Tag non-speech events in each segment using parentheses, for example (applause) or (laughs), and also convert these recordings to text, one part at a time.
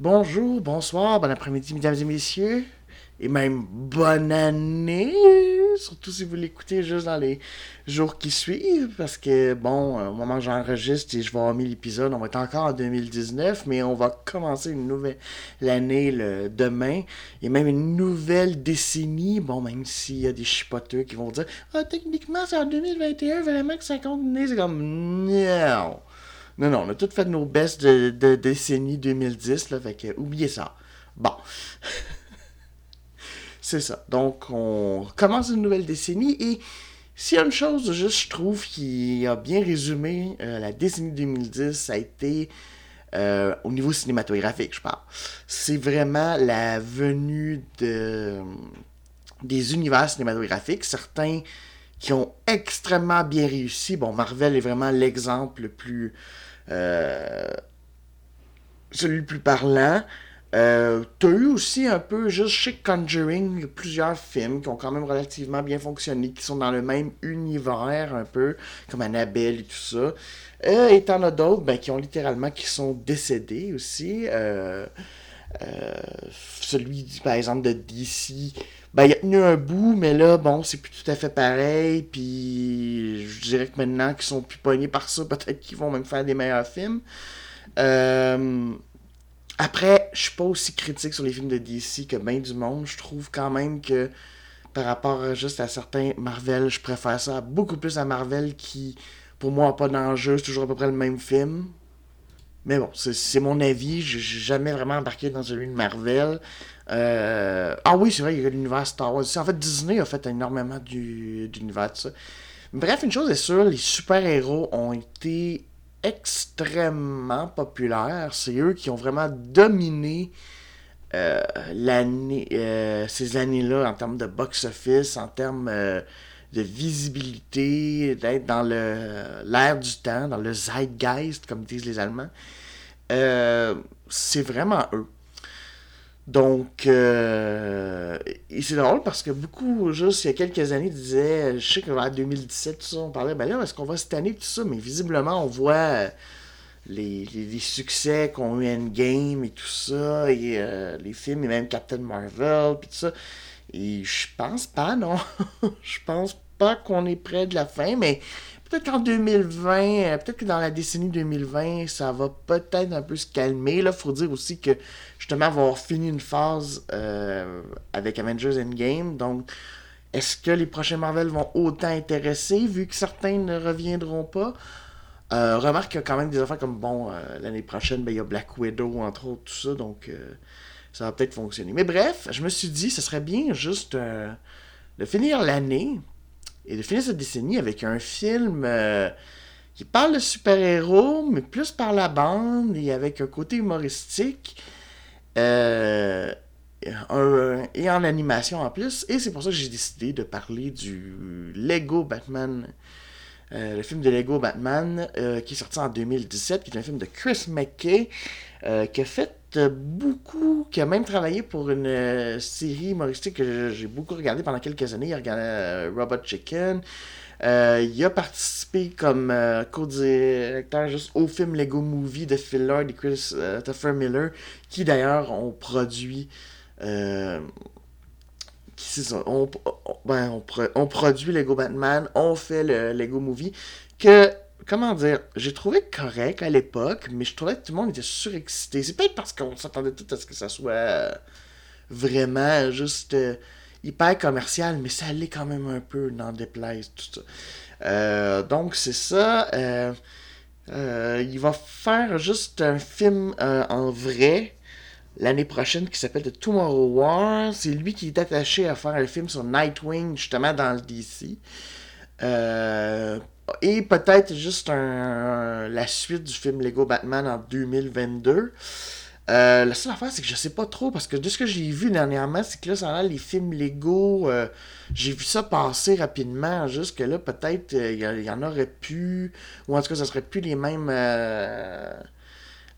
Bonjour, bonsoir, bon après-midi, mesdames et messieurs, et même bonne année, surtout si vous l'écoutez juste dans les jours qui suivent, parce que, bon, au moment où j'enregistre et je vais avoir mis l'épisode, on va être encore en 2019, mais on va commencer une nouvelle année le, demain, et même une nouvelle décennie, bon, même s'il y a des chipoteux qui vont dire « Ah, techniquement, c'est en 2021, vraiment que ça compte c'est comme « Non! » Non, non, on a tout fait nos de, de décennie 2010, là, fait que oubliez ça. Bon. (laughs) c'est ça. Donc, on commence une nouvelle décennie et s'il y a une chose, juste, je trouve, qui a bien résumé euh, la décennie 2010, ça a été euh, au niveau cinématographique, je parle. C'est vraiment la venue de, des univers cinématographiques. Certains qui ont extrêmement bien réussi. Bon, Marvel est vraiment l'exemple le plus euh, celui le plus parlant. Euh, T'as eu aussi un peu, juste chez Conjuring, plusieurs films qui ont quand même relativement bien fonctionné, qui sont dans le même univers un peu, comme Annabelle et tout ça. Euh, et t'en as d'autres ben, qui ont littéralement, qui sont décédés aussi. Euh, euh, celui, par exemple, de DC, ben, il a tenu un bout, mais là, bon, c'est plus tout à fait pareil. Puis, je dirais que maintenant qu'ils sont plus poignés par ça, peut-être qu'ils vont même faire des meilleurs films. Euh, après, je suis pas aussi critique sur les films de DC que bien du monde. Je trouve quand même que par rapport juste à certains Marvel, je préfère ça beaucoup plus à Marvel qui, pour moi, n'a pas d'enjeu. C'est toujours à peu près le même film. Mais bon, c'est mon avis. J'ai jamais vraiment embarqué dans celui de Marvel. Euh, ah oui, c'est vrai, il y a l'univers Star Wars. En fait, Disney a fait énormément d'univers de ça. Bref, une chose est sûre, les super-héros ont été extrêmement populaires. C'est eux qui ont vraiment dominé euh, l'année, euh, ces années-là en termes de box-office, en termes de visibilité, d'être dans l'air du temps, dans le zeitgeist, comme disent les Allemands. c'est vraiment eux. Donc, euh, c'est drôle parce que beaucoup, juste il y a quelques années, disaient, je sais qu'en 2017, tout ça, on parlait, ben là, est-ce qu'on va cette année, tout ça, mais visiblement, on voit euh, les, les, succès qu'ont eu Endgame et tout ça, et euh, les films, et même Captain Marvel, puis tout ça. Et je pense pas, non. (laughs) je pense pas qu'on est près de la fin, mais peut-être qu'en 2020, peut-être que dans la décennie 2020, ça va peut-être un peu se calmer. Là, faut dire aussi que justement avoir fini une phase euh, avec Avengers Endgame. Donc, est-ce que les prochains Marvel vont autant intéresser vu que certains ne reviendront pas? Euh, remarque qu'il y a quand même des affaires comme, bon, euh, l'année prochaine, ben, il y a Black Widow, entre autres, tout ça, donc ça va peut-être fonctionner. Mais bref, je me suis dit, ce serait bien juste de finir l'année et de finir cette décennie avec un film qui parle de super-héros, mais plus par la bande et avec un côté humoristique. Euh, et en animation en plus. Et c'est pour ça que j'ai décidé de parler du Lego Batman. Euh, le film de Lego Batman euh, qui est sorti en 2017, qui est un film de Chris McKay, qui a fait beaucoup, qui a même travaillé pour une série humoristique que j'ai beaucoup regardé pendant quelques années. Il a regardé Robot Chicken. il a participé comme co-directeur juste au film Lego Movie de Phil Lord et Chris Tuffer Miller, qui d'ailleurs ont produit. Euh, on, ben, on, produit Lego Batman, on fait le Lego Movie, que, comment dire, j'ai trouvé correct à l'époque, mais je trouvais que tout le monde était surexcité. C'est peut-être parce qu'on s'attendait tout à ce que ça soit vraiment juste euh, hyper commercial, mais ça allait quand même un peu dans déplaise, tout ça. Euh, donc, c'est ça. il va faire juste un film en vrai l'année prochaine qui s'appelle The Tomorrow War. C'est lui qui est attaché à faire un film sur Nightwing, justement dans le DC. Euh, et peut-être juste la suite du film Lego Batman en 2022. Euh, la seule affaire, c'est que je sais pas trop, parce que de ce que j'ai vu dernièrement, c'est que là, ça a les films Lego, euh, j'ai vu ça passer rapidement, juste que là, peut-être, il y, en aurait plus, ou en tout cas, ça serait plus les mêmes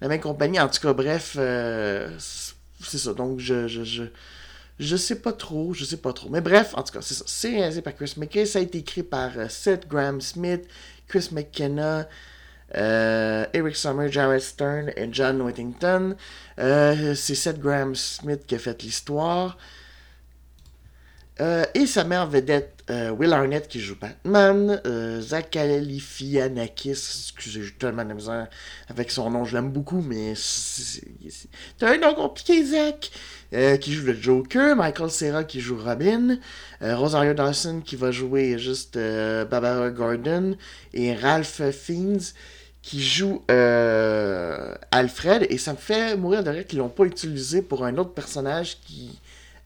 la même compagnie. En tout cas, bref, euh, c'est ça. Donc, Je sais pas trop, je sais pas trop. Mais bref, en tout cas, c'est ça. C'est réalisé par Chris McKay. Ça a été écrit par euh, Seth Graham Smith, Chris McKenna, euh, Eric Sommer, Jared Stern et John Whittington. Euh, c'est Seth Graham Smith qui a fait l'histoire. Euh, et sa mère vedette, euh, Will Arnett qui joue Batman, euh, Zach Galifianakis, excusez, j'ai tellement de misère avec son nom, je l'aime beaucoup, mais t'as un nom compliqué, Zach, qui joue le Joker, Michael Cera qui joue Robin, Rosario Dawson qui va jouer juste Barbara Gordon, et Ralph Fiennes qui joue Alfred, et ça me fait mourir de rire qu'ils l'ont pas utilisé pour un autre personnage qui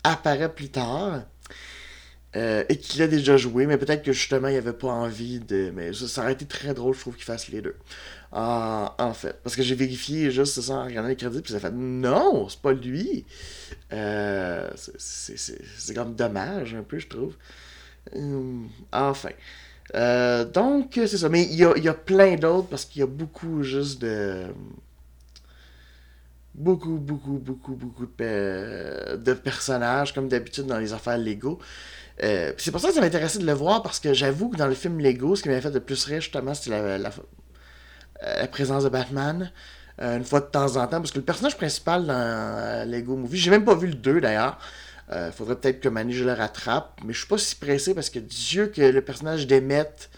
apparaît plus tard. Euh, et qu'il a déjà joué, mais peut-être que justement il avait pas envie de. Mais ça, aurait été très drôle, je trouve, qu'il fasse les deux. En, en fait. Parce que j'ai vérifié juste ça en regardant les crédits, puis ça fait non, c'est pas lui. Euh, c'est- comme dommage, un peu, je trouve. Hum, enfin. Euh, donc, c'est ça. Mais il y a, y a plein d'autres parce qu'il y a beaucoup juste de. Beaucoup, beaucoup, beaucoup, beaucoup de, de personnages, comme d'habitude dans les affaires Lego. Euh, c'est pour ça que ça m'intéressait de le voir parce que j'avoue que dans le film Lego, ce qui m'avait fait de plus rire justement, c'était la, euh, présence de Batman. euh, une fois de temps en temps, parce que le personnage principal dans Lego Movie, j'ai même pas vu le 2 d'ailleurs. Euh, faudrait peut-être que Manny je le rattrape, mais je suis pas si pressé parce que Dieu que le personnage d'Emmett,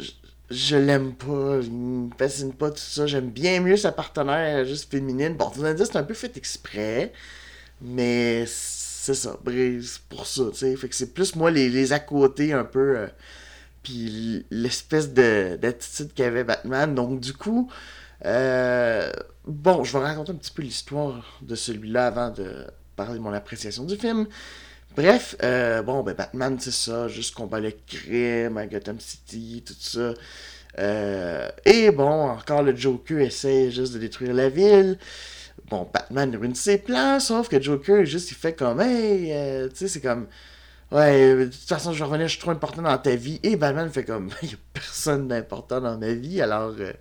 je, je l'aime pas, il me fascine pas tout ça. J'aime bien mieux sa partenaire juste féminine. Bon, vous allez dire c'est un peu fait exprès, mais c'est ça, c'est pour ça, tu sais. Fait que c'est plus moi les, les à côté un peu, euh, puis l'espèce de d'attitude qu'avait Batman. Donc du coup, euh, bon, je vais raconter un petit peu l'histoire de celui-là avant de parler de mon appréciation du film. Bref, euh, bon, ben Batman, c'est ça, juste combat le crime à Gotham City, tout ça. Euh, et bon, encore le Joker essaie juste de détruire la ville. Bon, Batman ruine ses plans, sauf que Joker, juste, il fait comme, hey, euh, tu sais, c'est comme, ouais, de toute façon, je revenir, je suis trop important dans ta vie. Et Batman fait comme, (laughs) il n'y a personne d'important dans ma vie, alors, euh,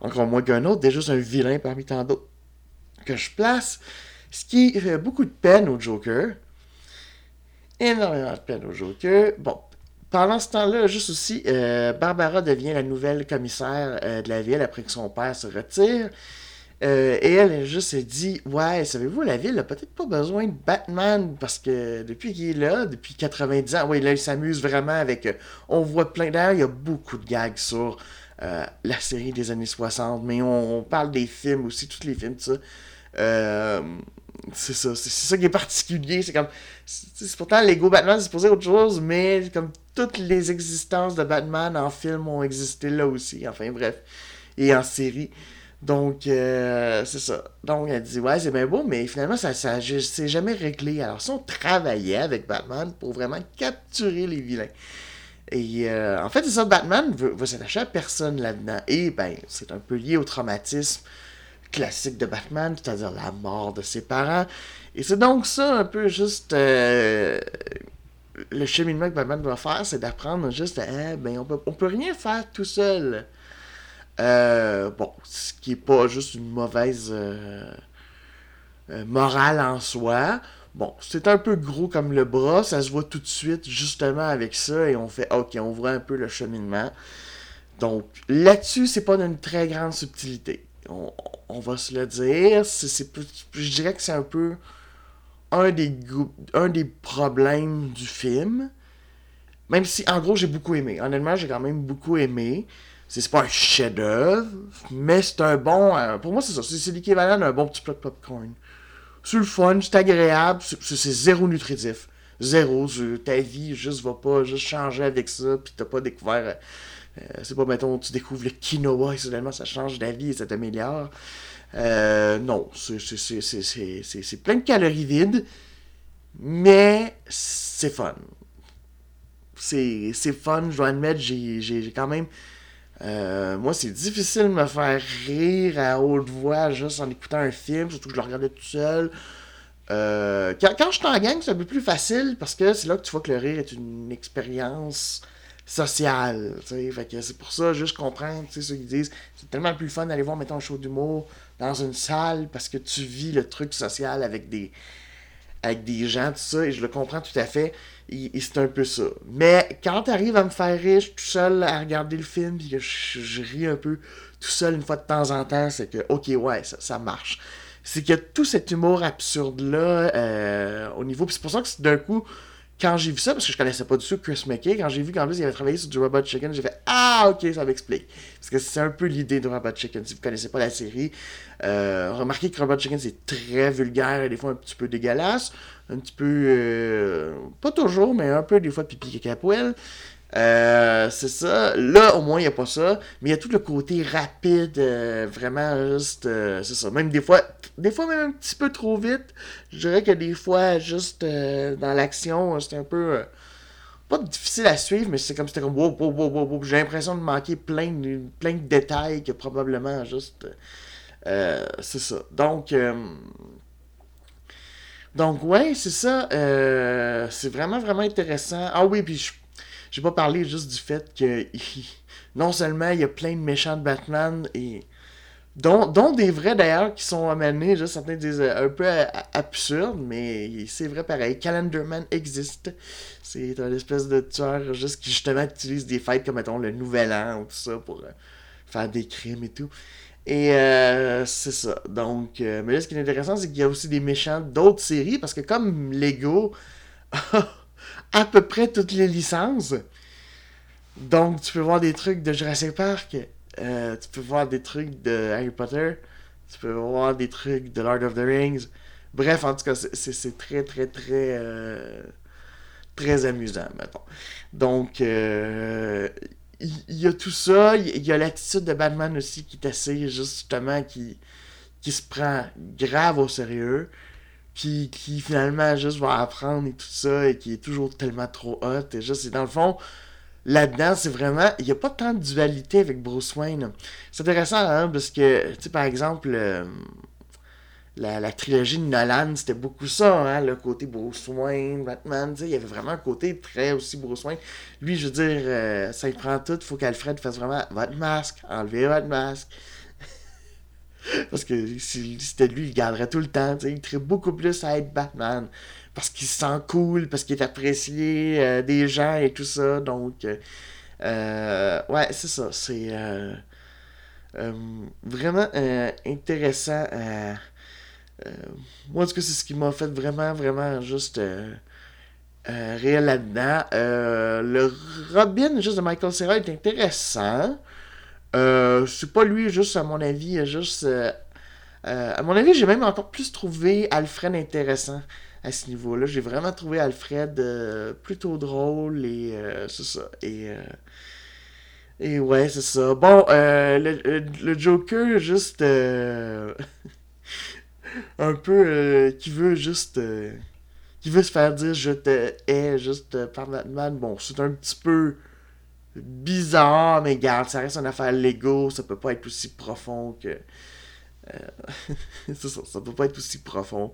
encore moins qu'un autre, déjà, c'est un vilain parmi tant d'autres que je place. Ce qui fait beaucoup de peine au Joker. Énormément de peine au Joker. Bon, pendant ce temps-là, juste aussi, euh, Barbara devient la nouvelle commissaire euh, de la ville après que son père se retire. Euh, et elle, elle juste dit Ouais, savez-vous, la ville a peut-être pas besoin de Batman parce que depuis qu'il est là, depuis 90 ans, ouais, là, il s'amuse vraiment avec. euh, on voit plein. D'ailleurs, il y a beaucoup de gags sur euh, la série des années 60, mais on, parle des films aussi, tous les films, tout ça. C'est ça, c'est ça qui est particulier. C'est comme. C'est c'est pourtant Lego Batman, c'est supposé autre chose, mais comme toutes les existences de Batman en film ont existé là aussi. Enfin, bref. Et en série. Donc, euh, c'est ça. Donc, elle dit, ouais, c'est bien beau, mais finalement, ça, ça c'est jamais réglé. Alors, si on travaillait avec Batman pour vraiment capturer les vilains. Et euh, en fait, c'est ça, Batman veut, veut s'attacher à personne là-dedans. Et, ben, c'est un peu lié au traumatisme classique de Batman, c'est-à-dire la mort de ses parents. Et c'est donc ça, un peu juste. euh, le cheminement que Batman doit faire, c'est d'apprendre juste ah, ben, on peut, on peut rien faire tout seul. Euh, bon, ce qui est pas juste une mauvaise euh, euh, morale en soi. Bon, c'est un peu gros comme le bras, ça se voit tout de suite justement avec ça et on fait ok, on voit un peu le cheminement. Donc là-dessus, c'est pas d'une très grande subtilité. On, va se le dire, je dirais que c'est un peu un des, un des problèmes du film. Même si, en gros, j'ai beaucoup aimé. Honnêtement, j'ai quand même beaucoup aimé. C'est pas un chef-d'œuvre, mais c'est un bon. euh, pour moi, c'est ça. C'est l'équivalent d'un bon petit plat de popcorn. C'est le fun, c'est agréable, c'est zéro nutritif. Zéro. ta vie juste va pas juste changer avec ça, puis t'as pas découvert. euh, euh, c'est pas, mettons, tu découvres le quinoa et soudainement ça change ta vie et ça t'améliore. Non, c'est plein de calories vides, mais c'est fun. C'est fun, je dois admettre, j'ai quand même. Euh, moi, c'est difficile de me faire rire à haute voix juste en écoutant un film, surtout que je le regardais tout seul. Euh, quand, je suis en gang, c'est un peu plus facile parce que c'est là que tu vois que le rire est une expérience sociale. Fait que c'est pour ça, juste comprendre ceux qui disent c'est tellement plus fun d'aller voir, mettons, un show d'humour dans une salle parce que tu vis le truc social avec des avec des gens, tout ça, et je le comprends tout à fait. Et, c'est un peu ça. Mais quand t'arrives à me faire rire, tout seul à regarder le film, puis que je, ris un peu tout seul une fois de temps en temps, c'est que, ok, ouais, ça, ça marche. C'est a tout cet humour absurde-là euh, au niveau. C'est pour ça que d'un coup, quand j'ai vu ça, parce que je connaissais pas du tout Chris McKay, quand j'ai vu qu'en plus il avait travaillé sur du Robot Chicken, j'ai fait Ah, ok, ça m'explique. Parce que c'est un peu l'idée de Robot Chicken. Si vous connaissez pas la série, euh, remarquez que Robot Chicken c'est très vulgaire et des fois un petit peu dégueulasse. Un petit peu. Euh, pas toujours, mais un peu des fois pipi caca poêle. Euh, c'est ça. Là, au moins, il n'y a pas ça. Mais il y a tout le côté rapide, euh, vraiment juste. Euh, c'est ça. Même des fois, des fois, même un petit peu trop vite. Je dirais que des fois, juste dans l'action, c'était un peu. pas difficile à suivre, mais c'est comme c'était comme wow, wow, wow, wow, J'ai l'impression de manquer plein de, plein de détails que probablement juste. c'est ça. Donc. donc, ouais, c'est ça. c'est vraiment, vraiment intéressant. Ah oui, puis je j'ai pas parlé juste du fait que (laughs) non seulement il y a plein de méchants de Batman et dont, dont des vrais d'ailleurs qui sont amenés, juste certains disent euh, un peu absurdes, mais c'est vrai pareil. Calendarman existe. C'est un espèce de tueur juste qui justement utilise des fêtes comme mettons le Nouvel An ou tout ça pour euh, faire des crimes et tout. Et euh, c'est ça. Donc, mais là, ce qui est intéressant, c'est qu'il y a aussi des méchants d'autres séries, parce que comme Lego (laughs) à peu près toutes les licences. Donc, tu peux voir des trucs de Jurassic Park, euh, tu peux voir des trucs de Harry Potter, tu peux voir des trucs de Lord of the Rings. Bref, en tout cas, c'est très, très, très, euh, très amusant. Donc, euh, il y, a tout ça. Il y, a l'attitude de Batman aussi qui est assez, justement, qui, qui se prend grave au sérieux qui, finalement juste va apprendre et tout ça, et qui est toujours tellement trop hot. Et dans le fond, là-dedans, c'est vraiment. Il n'y a pas tant de dualité avec Bruce Wayne. C'est intéressant, hein, parce que, tu sais, par exemple, euh, la, trilogie de Nolan, c'était beaucoup ça, hein, le côté Bruce Wayne, Batman, il y avait vraiment un côté très aussi Bruce Wayne. Lui, je veux dire, euh, ça y prend tout, faut qu'Alfred fasse vraiment votre masque, enlevez votre masque. Parce que si c'était lui, il garderait tout le temps. Il serait beaucoup plus à être Batman. Parce qu'il se sent cool, parce qu'il est apprécié euh, des gens et tout ça. Donc, euh, euh, ouais, c'est ça. C'est vraiment intéressant. moi, en tout cas, c'est ce qui m'a fait vraiment, vraiment juste. réel là-dedans. le Robin juste de Michael Cera est intéressant. Euh, c'est pas lui, juste à mon avis, juste. Euh, euh, à mon avis, j'ai même encore plus trouvé Alfred intéressant à ce niveau-là. J'ai vraiment trouvé Alfred plutôt drôle et c'est ça. Et. Et ouais, c'est ça. Bon, le, Joker, juste. (laughs) un peu. qui veut juste. qui veut se faire dire je te hais juste par Batman. Bon, c'est un petit peu bizarre, mais garde, ça reste une affaire Lego, ça peut pas être aussi profond que. Euh, (laughs) ça, peut pas être aussi profond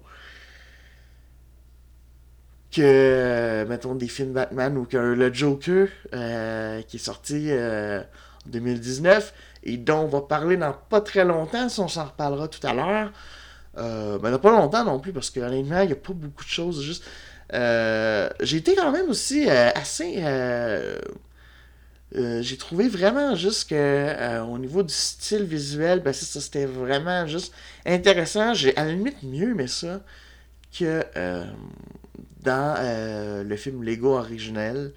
que, mettons, des films Batman ou que le Joker euh, qui est sorti euh, en 2019 et dont on va parler dans pas très longtemps, si on s'en reparlera tout à l'heure. Euh, ben, pas longtemps non plus parce que honnêtement, il n'y a pas beaucoup de choses. Juste, j'ai été quand même aussi assez euh, j'ai trouvé vraiment juste que euh, au niveau du style visuel, ben c'était vraiment juste intéressant. J'ai à la limite mieux mais ça que euh, dans le film Lego originel.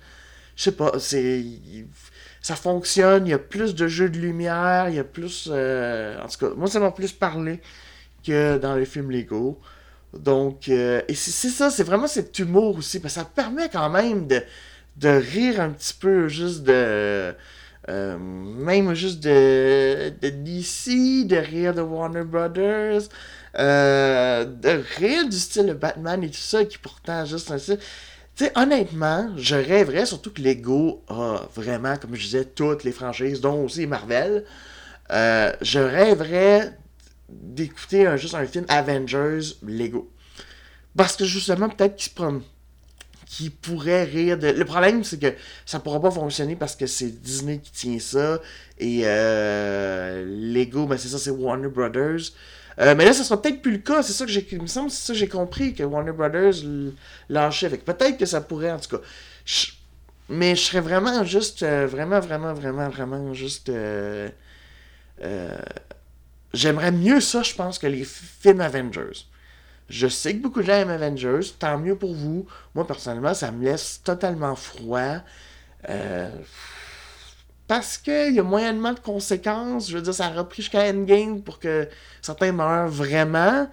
Je sais pas, c'est ça fonctionne, il y a plus de jeux de lumière, il y a plus en tout cas, moi ça m'a plus parlé que dans le film Lego. Donc et c'est ça, c'est vraiment cet humour aussi parce que ça permet quand même de de rire un petit peu juste de. Euh, même juste de, de DC, de rire de Warner Brothers, euh, de rire du style de Batman et tout ça, qui pourtant juste un style. Tu sais, honnêtement, je rêverais surtout que Lego a vraiment, comme je disais, toutes les franchises, dont aussi Marvel. Euh, je rêverais d'écouter juste un film Avengers Lego. Parce que justement, peut-être qu'ils se prennent qui pourrait rire de. Le problème, c'est que ça pourra pas fonctionner parce que c'est Disney qui tient ça. Et euh, Lego, ben c'est ça, c'est Warner Brothers. Euh, mais là, ça sera peut-être plus le cas. C'est ça que j'ai. Me semble c'est ça que j'ai compris que Warner Brothers lâchait. avec. peut-être que ça pourrait, en tout cas. Mais je serais vraiment juste. Euh, vraiment, vraiment, vraiment, vraiment juste. J'aimerais mieux ça, je pense, que les films Avengers. Je sais que beaucoup de gens aiment Avengers, tant mieux pour vous. Moi, personnellement, ça me laisse totalement froid. Euh, parce qu'il y a moyennement de conséquences. Je veux dire, ça a repris jusqu'à Endgame pour que certains meurent vraiment.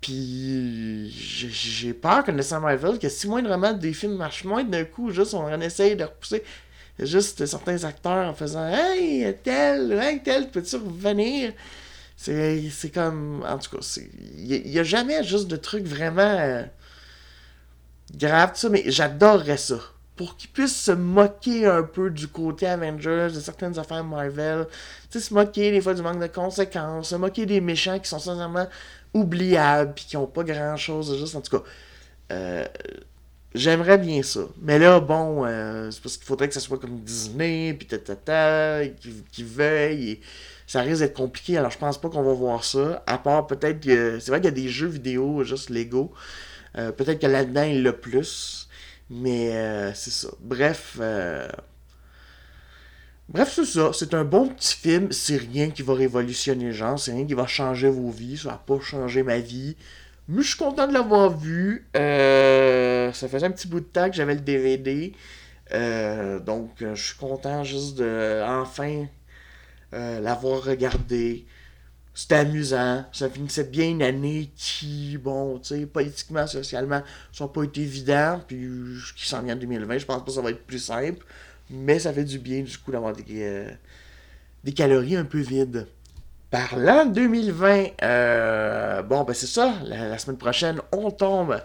Puis j'ai peur que Nelson Marvel, que si moindrement des films marchent moins, d'un coup, juste on en essaye de repousser juste certains acteurs en faisant Hey, tel, hey, tel, peux-tu revenir? C'est comme. En tout cas, il n'y a, jamais juste de trucs vraiment euh, graves, ça, mais j'adorerais ça. Pour qu'ils puissent se moquer un peu du côté Avengers, de certaines affaires Marvel. Tu sais, se moquer des fois du manque de conséquences, se moquer des méchants qui sont sincèrement oubliables, puis qui n'ont pas grand chose, juste en tout cas. Euh, j'aimerais bien ça. Mais là, bon, euh, c'est parce qu'il faudrait que ça soit comme Disney, puis ta qui, qui veuille. Et ça risque d'être compliqué. Alors, je pense pas qu'on va voir ça. À part peut-être que. C'est vrai qu'il y a des jeux vidéo juste Lego. Euh, peut-être que là-dedans, il l'a plus. Mais euh, c'est ça. Bref. Euh, bref, c'est ça. C'est un bon petit film. C'est rien qui va révolutionner les gens. C'est rien qui va changer vos vies. Ça va pas changer ma vie. Mais je suis content de l'avoir vu. ça faisait un petit bout de temps que j'avais le DVD. donc, je suis content juste de enfin euh, l'avoir regardé. C'était amusant. Ça finissait bien une année qui, bon, tu sais, politiquement, socialement, ça n'a pas été évident. Puis, qui s'en vient en 2020, je pense pas que ça va être plus simple. Mais ça fait du bien, du coup, d'avoir des, euh, des calories un peu vides. Parlant de 2020, euh, bon, ben c'est ça. la, semaine prochaine, on tombe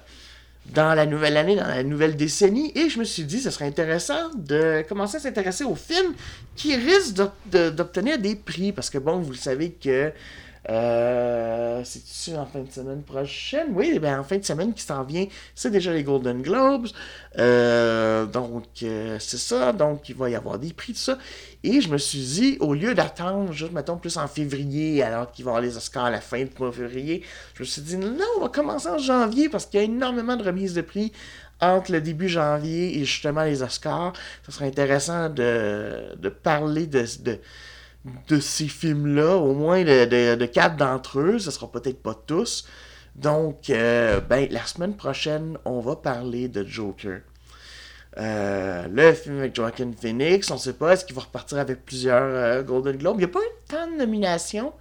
dans la nouvelle année, dans la nouvelle décennie, et je me suis dit, ce serait intéressant de commencer à s'intéresser aux films qui risquent d'obtenir des prix, parce que bon, vous le savez que euh, c'est-tu en fin de semaine prochaine? Oui, ben en fin de semaine qui s'en vient, c'est déjà les Golden Globes. Euh, donc, euh, c'est ça. Donc, il va y avoir des prix, tout ça. Et je me suis dit, au lieu d'attendre, juste, mettons, plus en février, alors qu'il va y avoir les Oscars à la fin du mois de février, je me suis dit, non, on va commencer en janvier parce qu'il y a énormément de remises de prix entre le début janvier et justement les Oscars. Ce serait intéressant de, parler de de ces films-là, au moins de, quatre d'entre eux, ce sera peut-être pas tous. Donc, euh, ben, la semaine prochaine, on va parler de Joker. Euh, le film avec Joaquin Phoenix, on sait pas, est-ce qu'il va repartir avec plusieurs euh, Golden Globes? Il n'y a pas eu tant de nominations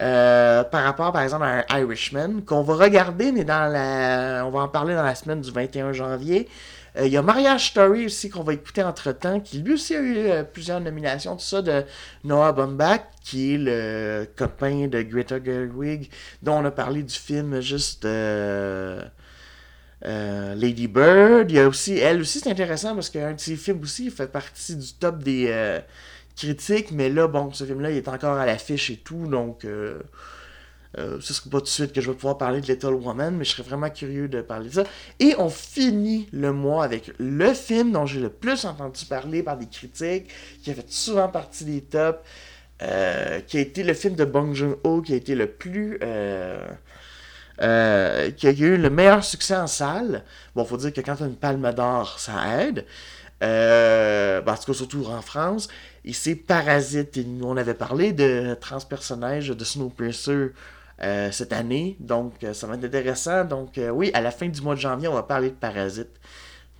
par rapport, par exemple, à Irishman, qu'on va regarder, mais dans la... on va en parler dans la semaine du 21 janvier. Euh, il y a Mariage Story aussi qu'on va écouter entre temps, qui lui aussi a eu euh, plusieurs nominations, tout ça de Noah Baumbach, qui est le copain de Greta Gerwig, dont on a parlé du film juste euh, Lady Bird. Il y a aussi, elle aussi, c'est intéressant parce qu'un de ses films aussi, fait partie du top des critiques, mais là, bon, ce film-là, il est encore à l'affiche et tout, donc. Euh, ce ne sera pas tout de suite que je vais pouvoir parler de Little Woman, mais je serais vraiment curieux de parler de ça. Et on finit le mois avec le film dont j'ai le plus entendu parler par des critiques, qui a fait souvent partie des tops, euh, qui a été le film de Bong Joon-ho, qui a été le plus... Euh, qui a eu le meilleur succès en salle. Bon, faut dire que quand tu as une palme d'or, ça aide. Euh, parce que surtout en France. Et c'est Parasite. Et nous, on avait parlé de transpersonnage de Snowpiercer euh, cette année. Donc, euh, ça va être intéressant. Donc, euh, oui, à la fin du mois de janvier, on va parler de Parasite.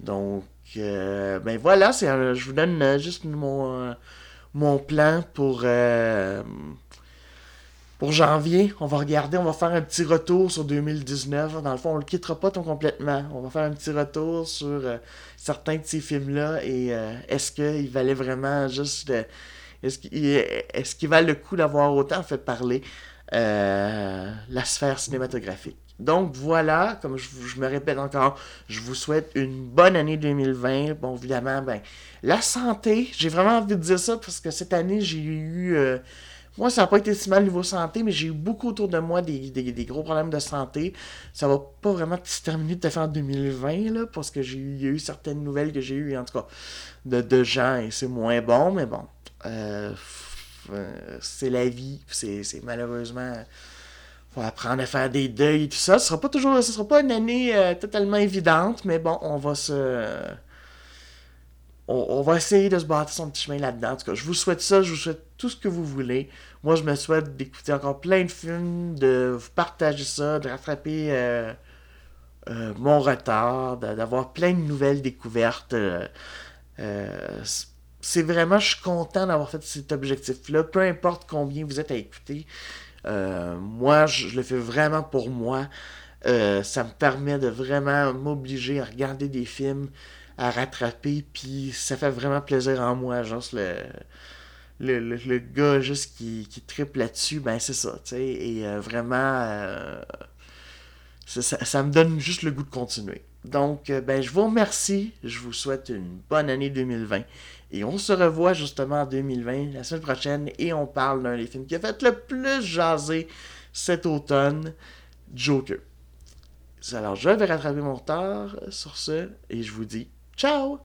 Donc, ben voilà, c'est je vous donne juste mon, mon plan pour, pour janvier. On va regarder, on va faire un petit retour sur 2019. Dans le fond, on le quittera pas tout complètement. On va faire un petit retour sur certains de ces films-là et est-ce qu'il valait vraiment juste... est-ce qu'il est valent le coup d'avoir autant fait parler? Euh, la sphère cinématographique. Donc voilà, comme je, me répète encore, je vous souhaite une bonne année 2020. Bon, évidemment, ben, la santé, j'ai vraiment envie de dire ça parce que cette année, j'ai eu... Euh, moi, ça n'a pas été si mal au niveau santé, mais j'ai eu beaucoup autour de moi des, gros problèmes de santé. Ça va pas vraiment se terminer de faire en 2020, là, parce que j'ai eu, eu certaines nouvelles que j'ai eues, en tout cas, de, de gens, et c'est moins bon, mais bon. Euh, c'est la vie. C'est malheureusement. Va apprendre à faire des deuils et tout ça. Ce sera pas toujours, ce sera pas une année euh, totalement évidente, mais bon, on va se, on, va essayer de se bâtir son petit chemin là-dedans. En tout cas, je vous souhaite ça, je vous souhaite tout ce que vous voulez. Moi, je me souhaite d'écouter encore plein de films, de vous partager ça, de rattraper euh, euh, mon retard, d'avoir plein de nouvelles découvertes. C'est vraiment, je suis content d'avoir fait cet objectif-là, peu importe combien vous êtes à écouter. Euh, moi, je, le fais vraiment pour moi. Euh, ça me permet de vraiment m'obliger à regarder des films, à rattraper, puis ça fait vraiment plaisir en moi. Genre, le, le, le, gars juste qui, qui triple là-dessus, ben c'est ça, tu sais. Et euh, vraiment, ça, ça, me donne juste le goût de continuer. Donc, ben, je vous remercie. Je vous souhaite une bonne année 2020. Et on se revoit justement en 2020, la semaine prochaine, et on parle d'un des films qui a fait le plus jaser cet automne, Joker. Alors, je vais rattraper mon retard sur ce, et je vous dis ciao!